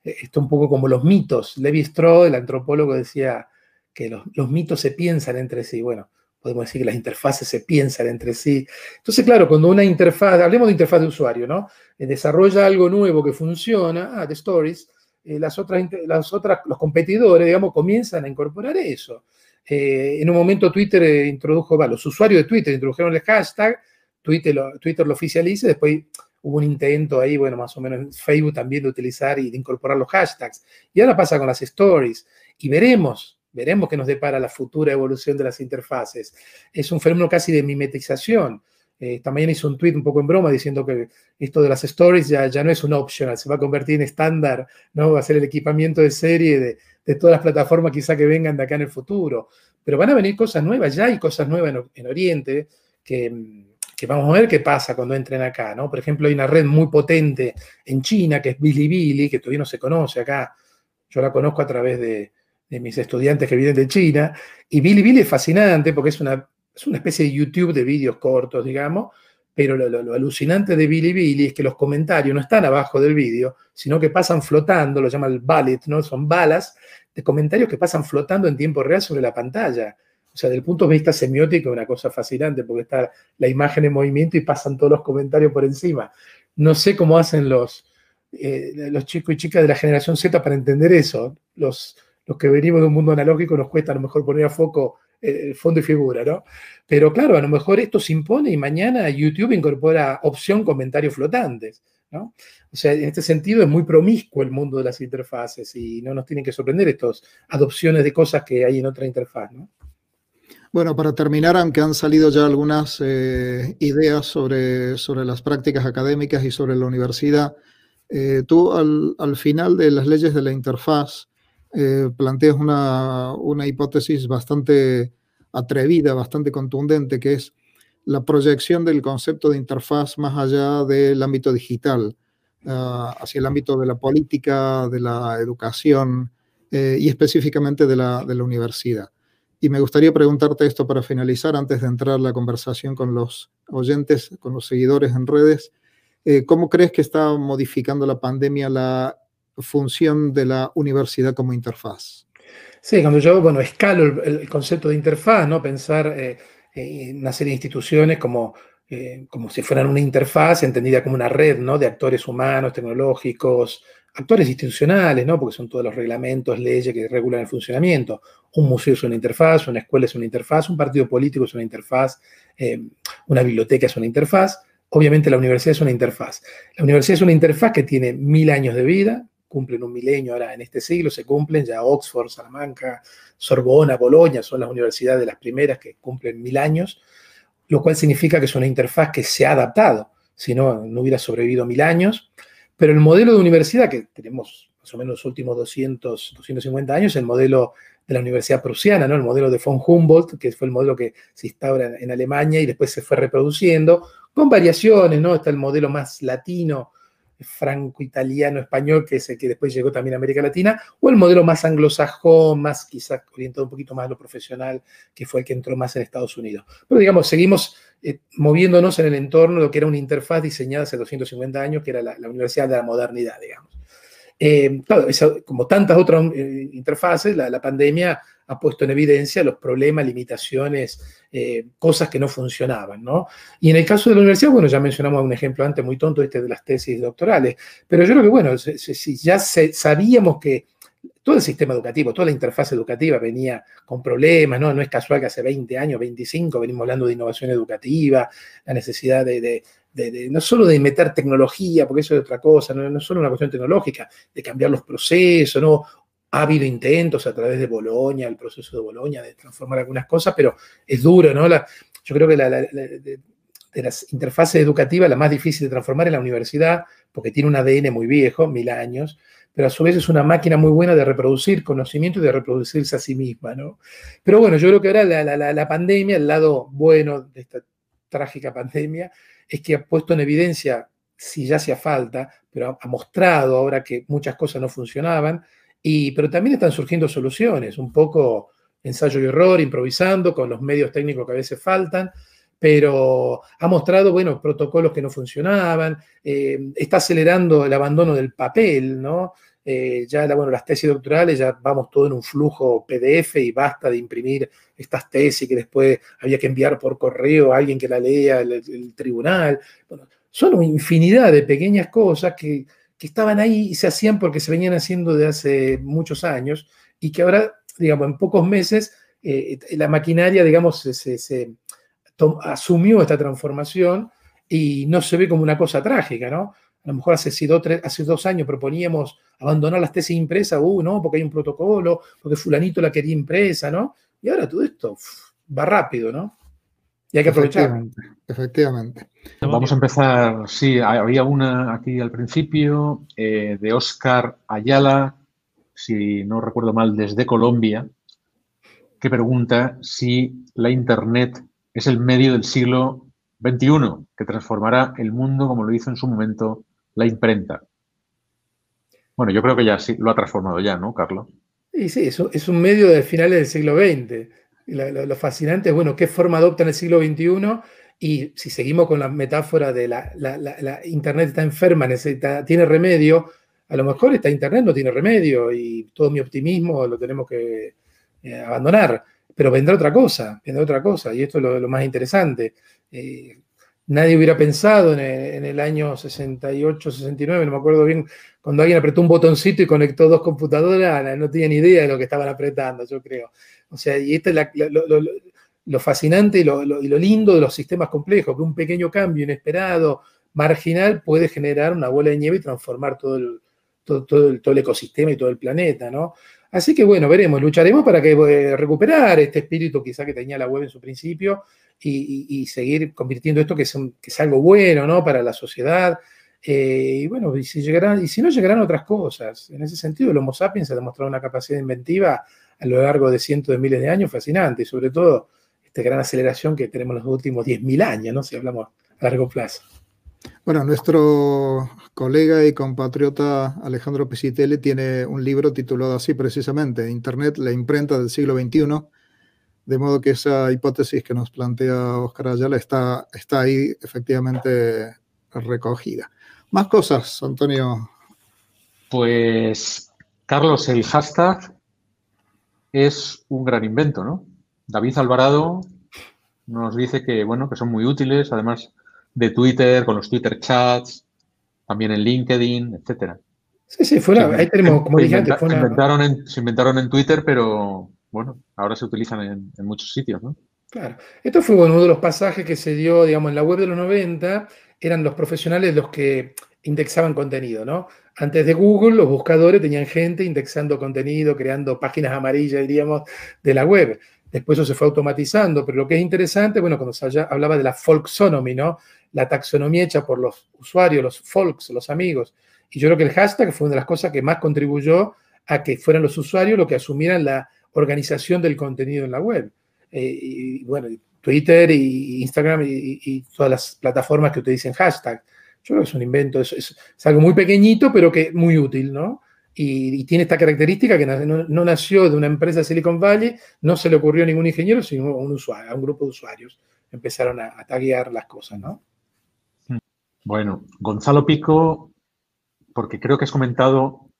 Eh, esto un poco como los mitos. Levi Strauss, el antropólogo, decía que los, los, mitos se piensan entre sí. Bueno, podemos decir que las interfaces se piensan entre sí. Entonces, claro, cuando una interfaz, hablemos de interfaz de usuario, ¿no? Eh, desarrolla algo nuevo que funciona, ah, de Stories, las otras, las otras, los competidores, digamos, comienzan a incorporar eso. Eh, en un momento Twitter eh, introdujo, los usuarios de Twitter introdujeron el hashtag, Twitter lo, Twitter lo oficializa, después hubo un intento ahí, bueno, más o menos Facebook también de utilizar y de incorporar los hashtags. Y ahora pasa con las stories. Y veremos, veremos qué nos depara la futura evolución de las interfaces. Es un fenómeno casi de mimetización. Eh, esta mañana hizo un tweet un poco en broma diciendo que esto de las stories ya, ya no es un optional, se va a convertir en estándar, ¿no? Va a ser el equipamiento de serie de, de todas las plataformas quizá que vengan de acá en el futuro. Pero van a venir cosas nuevas, ya hay cosas nuevas en, Oriente que, que vamos a ver qué pasa cuando entren acá, ¿no? Por ejemplo, hay una red muy potente en China que es Bilibili, que todavía no se conoce acá. Yo la conozco a través de, mis estudiantes que vienen de China. Y Bilibili es fascinante porque es una, es una especie de YouTube de vídeos cortos, digamos, pero lo, alucinante de Bilibili es que los comentarios no están abajo del vídeo, sino que pasan flotando, lo llaman el ballet, ¿no? Son balas de comentarios que pasan flotando en tiempo real sobre la pantalla. O sea, desde el punto de vista semiótico es una cosa fascinante porque está la imagen en movimiento y pasan todos los comentarios por encima. No sé cómo hacen los, eh, los chicos y chicas de la generación Z para entender eso. Los, los que venimos de un mundo analógico nos cuesta a lo mejor poner a foco eh, fondo y figura, ¿no? Pero claro, a lo mejor esto se impone y mañana YouTube incorpora opción comentarios flotantes, ¿no? O sea, en este sentido es muy promiscuo el mundo de las interfaces y no nos tienen que sorprender estas adopciones de cosas que hay en otra interfaz, ¿no? Bueno, para terminar, aunque han salido ya algunas eh, ideas sobre, sobre las prácticas académicas y sobre la universidad, eh, tú al, final de las leyes de la interfaz eh, planteas una, hipótesis bastante atrevida, bastante contundente, que es la proyección del concepto de interfaz más allá del ámbito digital, ah, hacia el ámbito de la política, de la educación y específicamente de la, de la universidad. Y me gustaría preguntarte esto para finalizar, antes de entrar la conversación con los oyentes, con los seguidores en redes. Eh, ¿Cómo crees que está modificando la pandemia la función de la universidad como interfaz? Sí, cuando yo, bueno, escalo el, concepto de interfaz, ¿no? Pensar eh, en una serie de instituciones como, eh, como si fueran una interfaz entendida como una red, ¿no? De actores humanos, tecnológicos, actores institucionales, ¿no? porque son todos los reglamentos, leyes que regulan el funcionamiento. Un museo es una interfaz, una escuela es una interfaz, un partido político es una interfaz, eh, una biblioteca es una interfaz. Obviamente la universidad es una interfaz. La universidad es una interfaz que tiene mil años de vida, cumplen un milenio ahora en este siglo, se cumplen ya Oxford, Salamanca, Sorbona, Bolonia, son las universidades de las primeras que cumplen mil años, lo cual significa que es una interfaz que se ha adaptado, si no, no hubiera sobrevivido mil años. Pero el modelo de universidad que tenemos más o menos los últimos 200, 250 años, el modelo de la Universidad Prusiana, ¿no? el modelo de von Humboldt, que fue el modelo que se instaura en Alemania y después se fue reproduciendo, con variaciones, ¿no? Está el modelo más latino, franco-italiano, español, que es el que después llegó también a América Latina, o el modelo más anglosajón, más quizás orientado un poquito más a lo profesional, que fue el que entró más en Estados Unidos. Pero digamos, seguimos eh, moviéndonos en el entorno de lo que era una interfaz diseñada hace 250 años, que era la, Universidad de la Modernidad, digamos. Eh, claro, como tantas otras eh, interfaces, la, pandemia ha puesto en evidencia los problemas, limitaciones, cosas que no funcionaban, ¿no? Y en el caso de la universidad, bueno, ya mencionamos un ejemplo antes muy tonto este de las tesis doctorales, pero yo creo que, bueno, si, ya sabíamos que todo el sistema educativo, toda la interfaz educativa venía con problemas, ¿no? No es casual que hace 20 años, 25, venimos hablando de innovación educativa, la necesidad de, no solo de meter tecnología, porque eso es otra cosa, no, es solo una cuestión tecnológica, de cambiar los procesos, ¿no? Ha habido intentos a través de Bolonia, el proceso de Bolonia, de transformar algunas cosas, pero es duro, ¿no? yo creo que de, de las interfaces educativas, la más difícil de transformar es la universidad, porque tiene un ADN muy viejo, mil años, pero a su vez es una máquina muy buena de reproducir conocimiento y de reproducirse a sí misma, ¿no? Pero bueno, yo creo que ahora la, pandemia, el lado bueno de esta trágica pandemia, es que ha puesto en evidencia, si ya hacía falta, pero ha, mostrado ahora que muchas cosas no funcionaban, y, pero también están surgiendo soluciones, un poco ensayo y error, improvisando con los medios técnicos que a veces faltan, pero ha mostrado, bueno, protocolos que no funcionaban, eh, está acelerando el abandono del papel, ¿no? Eh, ya, bueno, las tesis doctorales ya vamos todo en un flujo PDF y basta de imprimir estas tesis que después había que enviar por correo a alguien que la lea el, tribunal. Bueno, son una infinidad de pequeñas cosas que, estaban ahí y se hacían porque se venían haciendo de hace muchos años y que ahora, digamos, en pocos meses eh, la maquinaria, digamos, se asumió esta transformación y no se ve como una cosa trágica, ¿no? A lo mejor hace, hace dos años proponíamos abandonar las tesis impresas, uh, no, porque hay un protocolo, porque fulanito la quería impresa, ¿no? Y ahora todo esto va rápido, ¿no? Y hay que aprovechar. Efectivamente. Vamos a empezar, sí, había una aquí al principio eh, de Oscar Ayala, si no recuerdo mal, desde Colombia, que pregunta si la Internet es el medio del siglo 21, que transformará el mundo como lo hizo en su momento la imprenta. Bueno, yo creo que ya sí, lo ha transformado ya, ¿no, Carlos? Y sí, es un medio de finales del siglo XX. Lo, fascinante es, bueno, qué forma adopta en el siglo XXI y si seguimos con la metáfora de la, Internet está enferma, necesita, tiene remedio, a lo mejor esta Internet no tiene remedio y todo mi optimismo lo tenemos que eh, abandonar. Pero vendrá otra cosa, vendrá otra cosa, y esto es lo, más interesante. Eh, nadie hubiera pensado en el, año 68, 69, no me acuerdo bien, cuando alguien apretó un botoncito y conectó dos computadoras, no tenía ni idea de lo que estaban apretando, yo creo. O sea, y esto es lo, fascinante y, lo, lindo de los sistemas complejos, que un pequeño cambio inesperado, marginal, puede generar una bola de nieve y transformar el, el, todo el ecosistema y todo el planeta, ¿no? Así que bueno, veremos, lucharemos para que eh, recuperar este espíritu quizá que tenía la web en su principio y, seguir convirtiendo esto que es, que es, algo bueno, ¿no? Para la sociedad. Eh, y bueno, y si, llegarán, y si no llegarán otras cosas. En ese sentido, el Homo sapiens ha demostrado una capacidad inventiva a lo largo de cientos de miles de años fascinante, y sobre todo esta gran aceleración que tenemos en los últimos 10.000 años, ¿no? Si hablamos a largo plazo. Bueno, nuestro colega y compatriota Alejandro Pesitelli tiene un libro titulado así precisamente, Internet, la imprenta del siglo XXI, de modo que esa hipótesis que nos plantea Oscar Ayala está, está ahí efectivamente recogida. Más cosas, Antonio. Pues, Carlos, el hashtag es un gran invento, ¿no? David Alvarado nos dice que, bueno, que son muy útiles, además de Twitter, con los Twitter chats, también en LinkedIn, etcétera. Sí, sí, fue ahí tenemos, como dije antes, se, inventaron en, se inventaron en Twitter, pero bueno, ahora se utilizan en, muchos sitios, ¿no? Claro. Esto fue uno de los pasajes que se dio, digamos, en la web de los 90, eran los profesionales los que indexaban contenido, ¿no? Antes de Google, los buscadores tenían gente indexando contenido, creando páginas amarillas, diríamos, de la web. Después eso se fue automatizando, pero lo que es interesante, bueno, cuando se hablaba de la folksonomy, ¿no? La taxonomía hecha por los usuarios, los folks, los amigos. Y yo creo que el hashtag fue una de las cosas que más contribuyó a que fueran los usuarios los que asumieran la organización del contenido en la web. Eh, y bueno, Twitter y Instagram y, todas las plataformas que utilizan hashtag. Yo creo que es un invento, es, es, algo muy pequeñito, pero que muy útil, ¿no? Y, tiene esta característica que no, nació de una empresa Silicon Valley, no se le ocurrió a ningún ingeniero, sino a un usuario, a un grupo de usuarios. Empezaron a, a taguear las cosas, ¿no? Bueno, Gonzalo Pico, porque creo que has comentado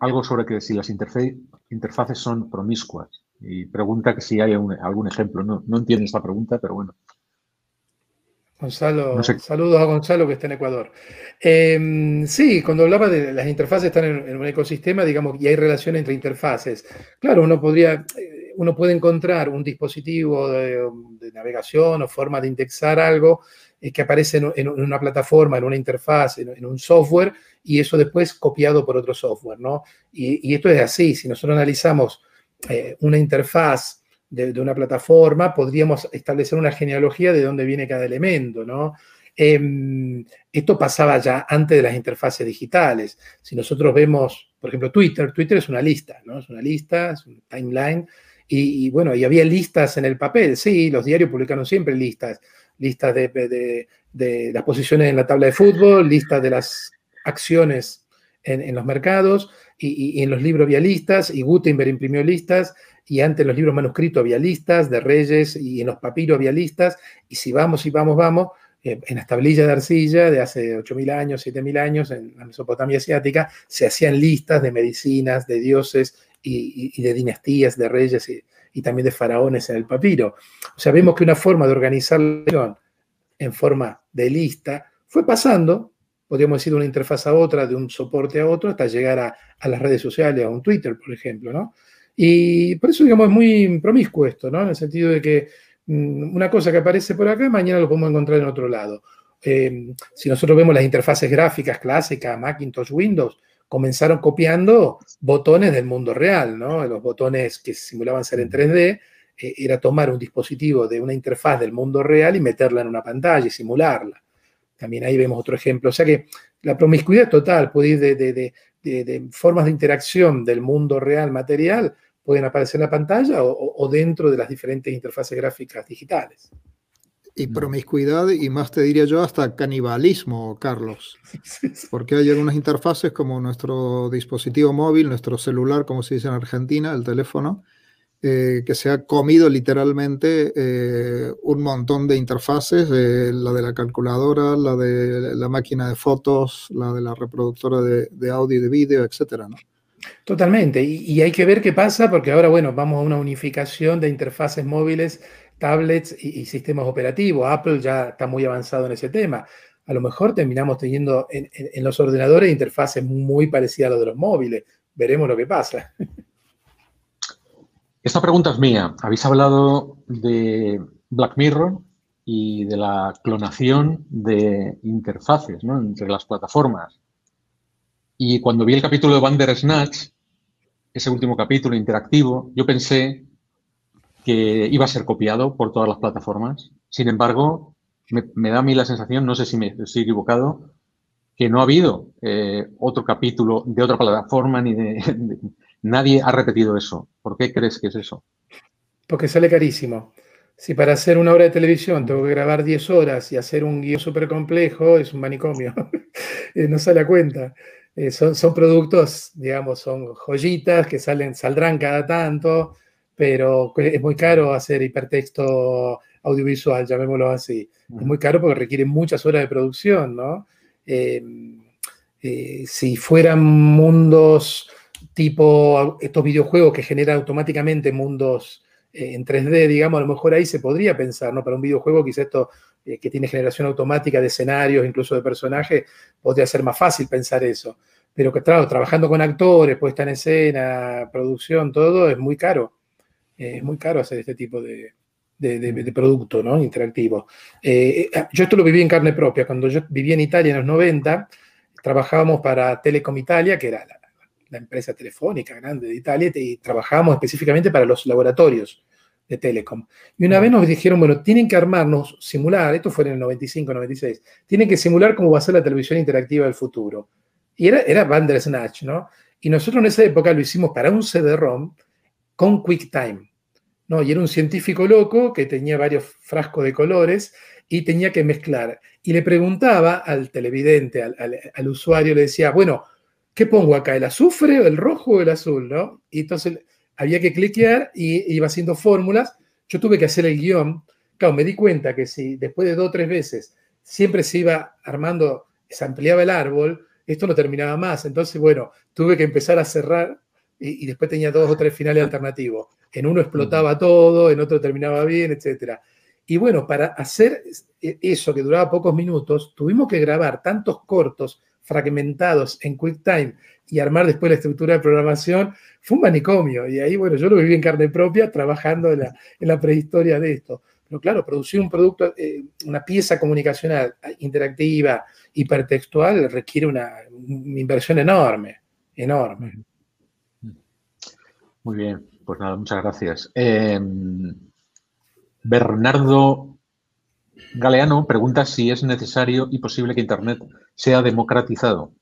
algo sobre que si las interfaces son promiscuas y pregunta que si hay algún ejemplo. No, no entiendo esta pregunta, pero bueno. Gonzalo, saludos a Gonzalo que está en Ecuador. Em, sí, cuando hablaba de las interfaces están en, un ecosistema, digamos, y hay relación entre interfaces. Claro, uno podría, eh, uno puede encontrar un dispositivo de, navegación o forma de indexar algo eh, que aparece en, una plataforma, en una interfaz, en, un software, y eso después copiado por otro software, ¿no? Y, esto es así, si nosotros analizamos eh, una interfaz de, una plataforma, podríamos establecer una genealogía de dónde viene cada elemento, ¿no? Em, esto pasaba ya antes de las interfaces digitales. Si nosotros vemos, por ejemplo, Twitter, Twitter es una lista, ¿no? Es una lista, es un timeline. Y, bueno, y había listas en el papel, sí, los diarios publicaron siempre listas, listas de, las posiciones en la tabla de fútbol, listas de las acciones en, los mercados, y, y, en los libros había listas, y Gutenberg imprimió listas, y antes en los libros manuscritos había listas de reyes y en los papiros había listas, y si vamos y vamos, vamos, eh, en las tablillas de arcilla de hace 8.000 años, 7.000 años, en la Mesopotamia asiática, se hacían listas de medicinas, de dioses y, de dinastías, de reyes y, también de faraones en el papiro. O sea, vemos que una forma de organizar la en forma de lista fue pasando, podríamos decir, de una interfaz a otra, de un soporte a otro, hasta llegar a, a las redes sociales, a un Twitter, por ejemplo, ¿no? Y por eso, digamos, es muy promiscuo esto, ¿no? En el sentido de que mm, una cosa que aparece por acá, mañana lo podemos encontrar en otro lado. Eh, si nosotros vemos las interfaces gráficas clásicas, Macintosh, Windows, comenzaron copiando botones del mundo real, ¿no? Los botones que simulaban ser en 3D, eh, era tomar un dispositivo de una interfaz del mundo real y meterla en una pantalla y simularla. También ahí vemos otro ejemplo. O sea que la promiscuidad total puede ir de, de formas de interacción del mundo real material pueden aparecer en la pantalla o, dentro de las diferentes interfaces gráficas digitales. Y promiscuidad y más te diría yo hasta canibalismo, Carlos. <laughs> Porque hay algunas interfaces como nuestro dispositivo móvil, nuestro celular, como se dice en Argentina, el teléfono, eh, que se ha comido literalmente eh, un montón de interfaces, la de la calculadora, la de la máquina de fotos, la de la reproductora de, audio y de vídeo, etcétera, ¿no? Totalmente, y, hay que ver qué pasa porque ahora, bueno, vamos a una unificación de interfaces móviles, tablets y, sistemas operativos. Apple ya está muy avanzado en ese tema. A lo mejor terminamos teniendo en, los ordenadores interfaces muy parecidas a las de los móviles. Veremos lo que pasa. Esta pregunta es mía. Habéis hablado de Black Mirror y de la clonación de interfaces entre las plataformas. Y cuando vi el capítulo de Bandersnatch, ese último capítulo interactivo, yo pensé que iba a ser copiado por todas las plataformas. Sin embargo, me, da a mí la sensación, no sé si me estoy equivocado, que no ha habido eh, otro capítulo de otra plataforma ni de, Nadie ha repetido eso. ¿Por qué crees que es eso? Porque sale carísimo. Si para hacer una obra de televisión tengo que grabar 10 horas y hacer un guion súper complejo, es un manicomio. <laughs> Eh, no sale a cuenta. Eh, son, son, productos, digamos, son joyitas que salen, saldrán cada tanto, pero es muy caro hacer hipertexto audiovisual, llamémoslo así. Es muy caro porque requiere muchas horas de producción, ¿no? Eh, si fueran mundos tipo estos videojuegos que generan automáticamente mundos eh, en 3D, digamos, a lo mejor ahí se podría pensar, ¿no? Para un videojuego quizá esto eh, que tiene generación automática de escenarios, incluso de personajes, podría ser más fácil pensar eso. Pero que, claro, trabajando con actores, puesta en escena, producción, todo, es muy caro. Eh, es muy caro hacer este tipo de, de, producto ¿no? interactivo. yo esto lo viví en carne propia. Cuando yo vivía en Italia en los 90, trabajábamos para Telecom Italia, que era la, la empresa telefónica grande de Italia, y trabajábamos específicamente para los laboratorios de Telecom. Y una vez nos dijeron, bueno, tienen que armarnos, simular, esto fue en el 95, 96, tienen que simular cómo va a ser la televisión interactiva del futuro. Y era, era Bandersnatch, ¿no? Y nosotros en esa época lo hicimos para un CD-ROM con QuickTime, ¿no? Y era un científico loco que tenía varios frascos de colores y tenía que mezclar. Y le preguntaba al televidente, al, usuario, le decía, bueno, ¿qué pongo acá? ¿El azufre, el rojo o el azul? ¿no? Y entonces había que cliquear y iba haciendo fórmulas. Yo tuve que hacer el guion. Claro, me di cuenta que si después de dos o tres veces siempre se iba armando, se ampliaba el árbol, esto no terminaba más. Entonces, bueno, tuve que empezar a cerrar y, después tenía dos o tres finales alternativos. En uno explotaba todo, en otro terminaba bien, etc. Y bueno, para hacer eso que duraba pocos minutos, tuvimos que grabar tantos cortos fragmentados en QuickTime y armar después la estructura de programación, fue un manicomio. Y ahí, bueno, yo lo viví en carne propia trabajando en la, prehistoria de esto. Pero claro, producir un producto, eh, una pieza comunicacional interactiva, hipertextual, requiere una, inversión enorme, enorme. Muy bien, pues nada, muchas gracias. Em, Bernardo Galeano pregunta si es necesario y posible que Internet sea democratizado.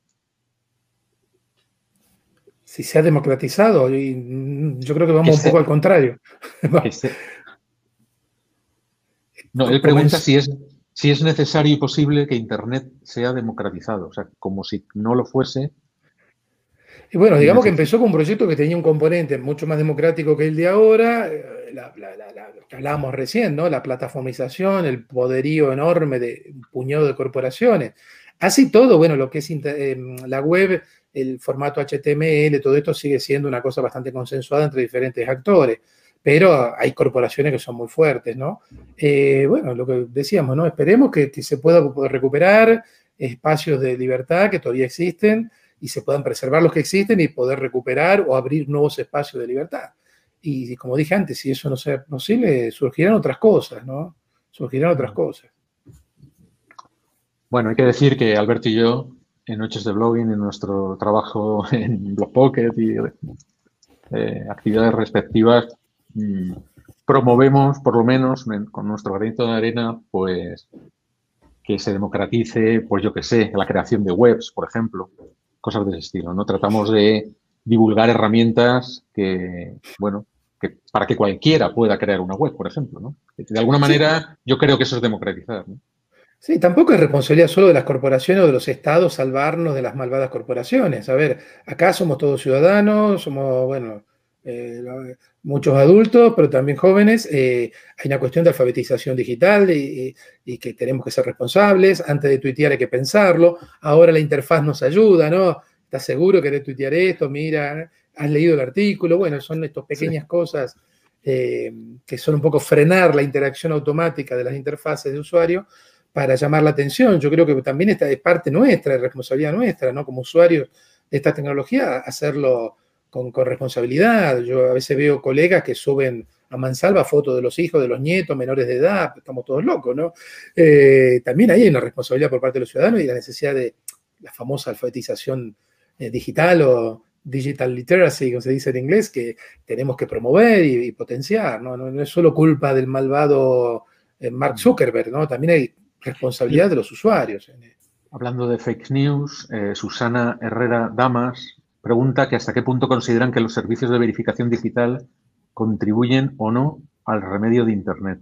Si se ha democratizado, y yo creo que vamos un poco al contrario. <laughs> <laughs> no, él pregunta si es, si es necesario y posible que Internet sea democratizado. O sea, como si no lo fuese, y bueno, digamos que empezó con un proyecto que tenía un componente mucho más democrático que el de ahora, eh, la, que hablábamos recién, ¿no? La plataformización, el poderío enorme de un puñado de corporaciones. Así todo, bueno, lo que es eh, la web, el formato HTML, todo esto sigue siendo una cosa bastante consensuada entre diferentes actores, pero hay corporaciones que son muy fuertes, ¿no? Eh, bueno, lo que decíamos, ¿no? Esperemos que, que se pueda recuperar espacios de libertad que todavía existen y se puedan preservar los que existen y poder recuperar o abrir nuevos espacios de libertad. Y como dije antes, si eso no sea posible, surgirán otras cosas, ¿no? Surgirán otras cosas. Bueno, hay que decir que Alberto y yo, en Noches de Blogging, en nuestro trabajo <laughs> en Blogpocket y eh, actividades respectivas, mm, promovemos, por lo menos con nuestro granito de arena, pues que se democratice, pues yo qué sé, la creación de webs, por ejemplo, cosas de ese estilo, ¿no? Tratamos de divulgar herramientas que, bueno, para que cualquiera pueda crear una web, por ejemplo. ¿no? De alguna manera, yo creo que eso es democratizar. Sí, tampoco es responsabilidad solo de las corporaciones o de los estados salvarnos de las malvadas corporaciones. A ver, acá somos todos ciudadanos, somos, bueno, eh, muchos adultos, pero también jóvenes. Eh, hay una cuestión de alfabetización digital y, que tenemos que ser responsables. Antes de tuitear hay que pensarlo. Ahora la interfaz nos ayuda, ¿no? ¿Estás seguro que querés tuitear esto? Mira, has leído el artículo. Bueno, son estas pequeñas cosas eh, que son un poco frenar la interacción automática de las interfaces de usuario para llamar la atención. Yo creo que también esta es parte nuestra, es responsabilidad nuestra, ¿no? Como usuarios de esta tecnología, hacerlo con, responsabilidad. Yo a veces veo colegas que suben a mansalva fotos de los hijos, de los nietos, menores de edad, estamos todos locos, ¿no? Eh, también hay una responsabilidad por parte de los ciudadanos y la necesidad de la famosa alfabetización eh, digital o digital literacy, como se dice en inglés, que tenemos que promover y, potenciar, ¿no? ¿no? es solo culpa del malvado eh, Mark Zuckerberg, ¿no? También hay responsabilidad de los usuarios. Hablando de fake news, Susana Herrera Damas pregunta que hasta qué punto consideran que los servicios de verificación digital contribuyen o no al remedio de Internet.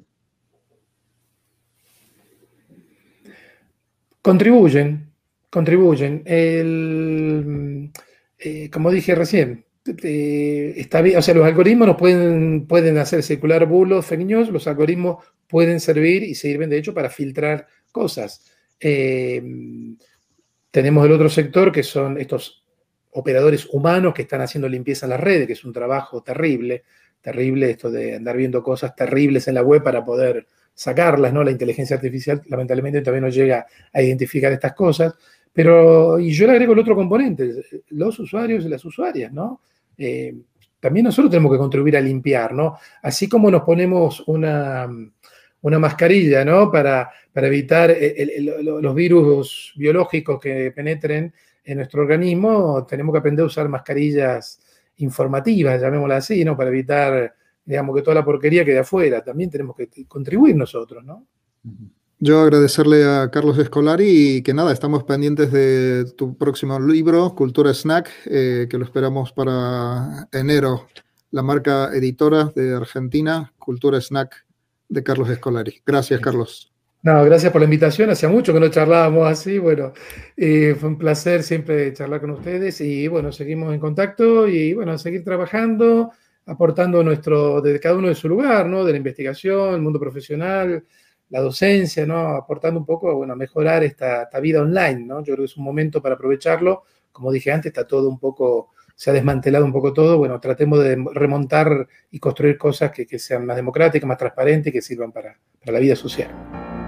Contribuyen, contribuyen. Eh, como dije recién, está bien, o sea, los algoritmos nos pueden, pueden hacer circular bulos, fake news, los algoritmos pueden servir y sirven de hecho para filtrar cosas. Eh, tenemos el otro sector que son estos operadores humanos que están haciendo limpieza en las redes, que es un trabajo terrible, terrible esto de andar viendo cosas terribles en la web para poder sacarlas, ¿no? La inteligencia artificial lamentablemente todavía no llega a identificar estas cosas, pero, y yo le agrego el otro componente, los usuarios y las usuarias, ¿no? Eh, también nosotros tenemos que contribuir a limpiar, ¿no? Así como nos ponemos una, una mascarilla, ¿no? Para, para evitar los virus biológicos que penetren en nuestro organismo, tenemos que aprender a usar mascarillas informativas, llamémoslas así, ¿no? Para evitar, digamos, que toda la porquería quede afuera. También tenemos que contribuir nosotros, ¿no? Yo agradecerle a Carlos Escolari y que nada, estamos pendientes de tu próximo libro, Cultura Snack, eh, que lo esperamos para enero. La marca editora de Argentina, Cultura Snack de Carlos Escolari. Gracias, Carlos. No, gracias por la invitación. Hacía mucho que no charlábamos así. Bueno, eh, fue un placer siempre charlar con ustedes y bueno, seguimos en contacto y bueno, seguir trabajando, aportando nuestro, desde cada uno de su lugar, ¿no? De la investigación, el mundo profesional, la docencia, ¿no? Aportando un poco, bueno, a mejorar esta, vida online, ¿no? Yo creo que es un momento para aprovecharlo. Como dije antes, está todo un poco, se ha desmantelado un poco todo. Bueno, tratemos de remontar y construir cosas que, sean más democráticas, más transparentes y que sirvan para la vida social.